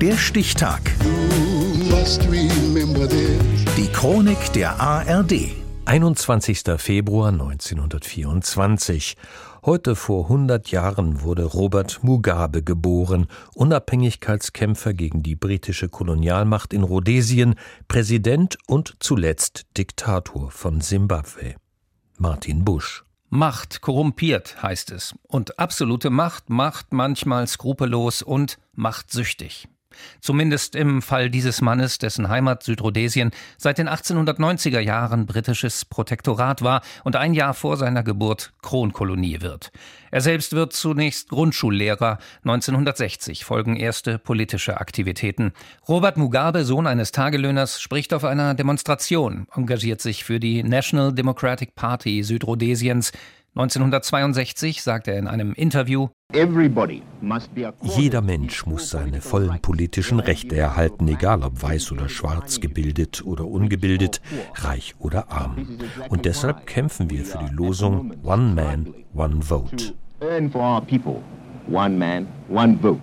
Der Stichtag. Die Chronik der ARD. 21. Februar 1924. Heute vor 100 Jahren wurde Robert Mugabe geboren, Unabhängigkeitskämpfer gegen die britische Kolonialmacht in Rhodesien, Präsident und zuletzt Diktator von Simbabwe. Martin Busch. Macht korrumpiert, heißt es. Und absolute Macht macht manchmal skrupellos und machtsüchtig. Zumindest im Fall dieses Mannes, dessen Heimat Südrhodesien seit den 1890er Jahren britisches Protektorat war und ein Jahr vor seiner Geburt Kronkolonie wird. Er selbst wird zunächst Grundschullehrer. 1960 folgen erste politische Aktivitäten. Robert Mugabe, Sohn eines Tagelöhners, spricht auf einer Demonstration, engagiert sich für die National Democratic Party Südrhodesiens, 1962 sagt er in einem Interview, jeder Mensch muss seine vollen politischen Rechte erhalten, egal ob weiß oder schwarz, gebildet oder ungebildet, reich oder arm. Und deshalb kämpfen wir für die Losung One Man, One Vote. One man, one vote.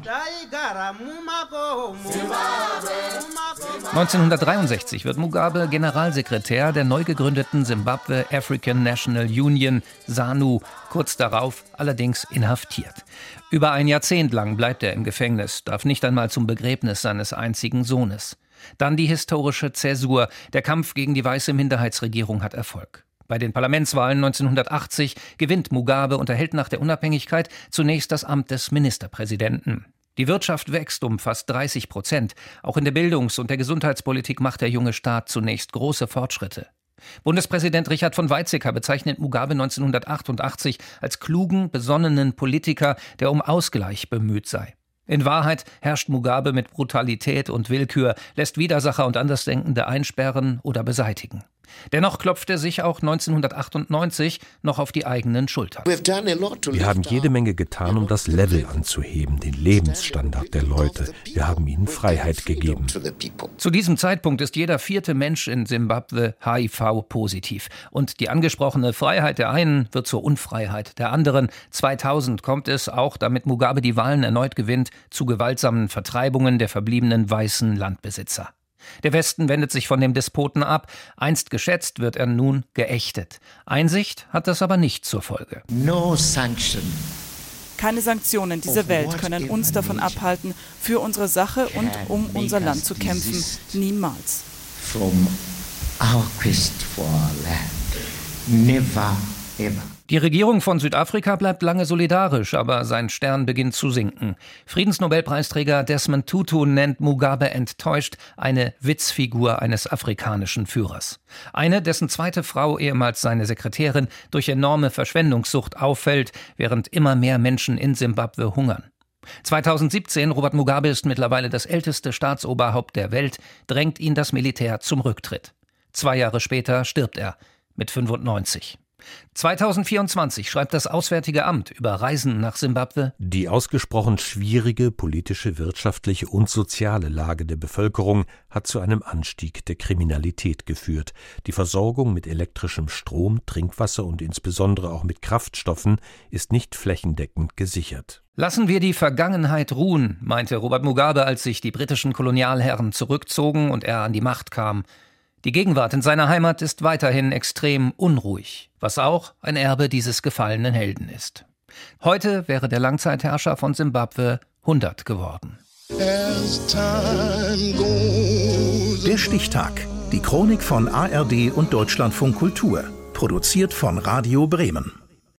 1963 wird Mugabe Generalsekretär der neu gegründeten Zimbabwe African National Union, SANU, kurz darauf allerdings inhaftiert. Über ein Jahrzehnt lang bleibt er im Gefängnis, darf nicht einmal zum Begräbnis seines einzigen Sohnes. Dann die historische Zäsur. Der Kampf gegen die weiße Minderheitsregierung hat Erfolg. Bei den Parlamentswahlen 1980 gewinnt Mugabe und erhält nach der Unabhängigkeit zunächst das Amt des Ministerpräsidenten. Die Wirtschaft wächst um fast 30 Prozent. Auch in der Bildungs- und der Gesundheitspolitik macht der junge Staat zunächst große Fortschritte. Bundespräsident Richard von Weizsäcker bezeichnet Mugabe 1988 als klugen, besonnenen Politiker, der um Ausgleich bemüht sei. In Wahrheit herrscht Mugabe mit Brutalität und Willkür, lässt Widersacher und Andersdenkende einsperren oder beseitigen. Dennoch klopft er sich auch 1998 noch auf die eigenen Schultern. Wir haben jede Menge getan, um das Level anzuheben, den Lebensstandard der Leute. Wir haben ihnen Freiheit gegeben. Zu diesem Zeitpunkt ist jeder vierte Mensch in Simbabwe HIV-positiv. Und die angesprochene Freiheit der einen wird zur Unfreiheit der anderen. 2000 kommt es, auch damit Mugabe die Wahlen erneut gewinnt, zu gewaltsamen Vertreibungen der verbliebenen weißen Landbesitzer. Der Westen wendet sich von dem Despoten ab. Einst geschätzt wird er nun geächtet. Einsicht hat das aber nicht zur Folge. No sanction. Keine Sanktionen dieser Welt können uns davon abhalten, für unsere Sache und um unser Land zu kämpfen. Niemals. From our quest for our land. Never ever. Die Regierung von Südafrika bleibt lange solidarisch, aber sein Stern beginnt zu sinken. Friedensnobelpreisträger Desmond Tutu nennt Mugabe enttäuscht eine Witzfigur eines afrikanischen Führers. Eine, dessen zweite Frau, ehemals seine Sekretärin, durch enorme Verschwendungssucht auffällt, während immer mehr Menschen in Simbabwe hungern. 2017, Robert Mugabe ist mittlerweile das älteste Staatsoberhaupt der Welt, drängt ihn das Militär zum Rücktritt. Zwei Jahre später stirbt er mit 95. 2024 schreibt das Auswärtige Amt über Reisen nach Simbabwe. Die ausgesprochen schwierige politische, wirtschaftliche und soziale Lage der Bevölkerung hat zu einem Anstieg der Kriminalität geführt. Die Versorgung mit elektrischem Strom, Trinkwasser und insbesondere auch mit Kraftstoffen ist nicht flächendeckend gesichert. Lassen wir die Vergangenheit ruhen, meinte Robert Mugabe, als sich die britischen Kolonialherren zurückzogen und er an die Macht kam. Die Gegenwart in seiner Heimat ist weiterhin extrem unruhig, was auch ein Erbe dieses gefallenen Helden ist. Heute wäre der Langzeitherrscher von Simbabwe 100 geworden. Der Stichtag. Die Chronik von ARD und Deutschlandfunk Kultur. Produziert von Radio Bremen.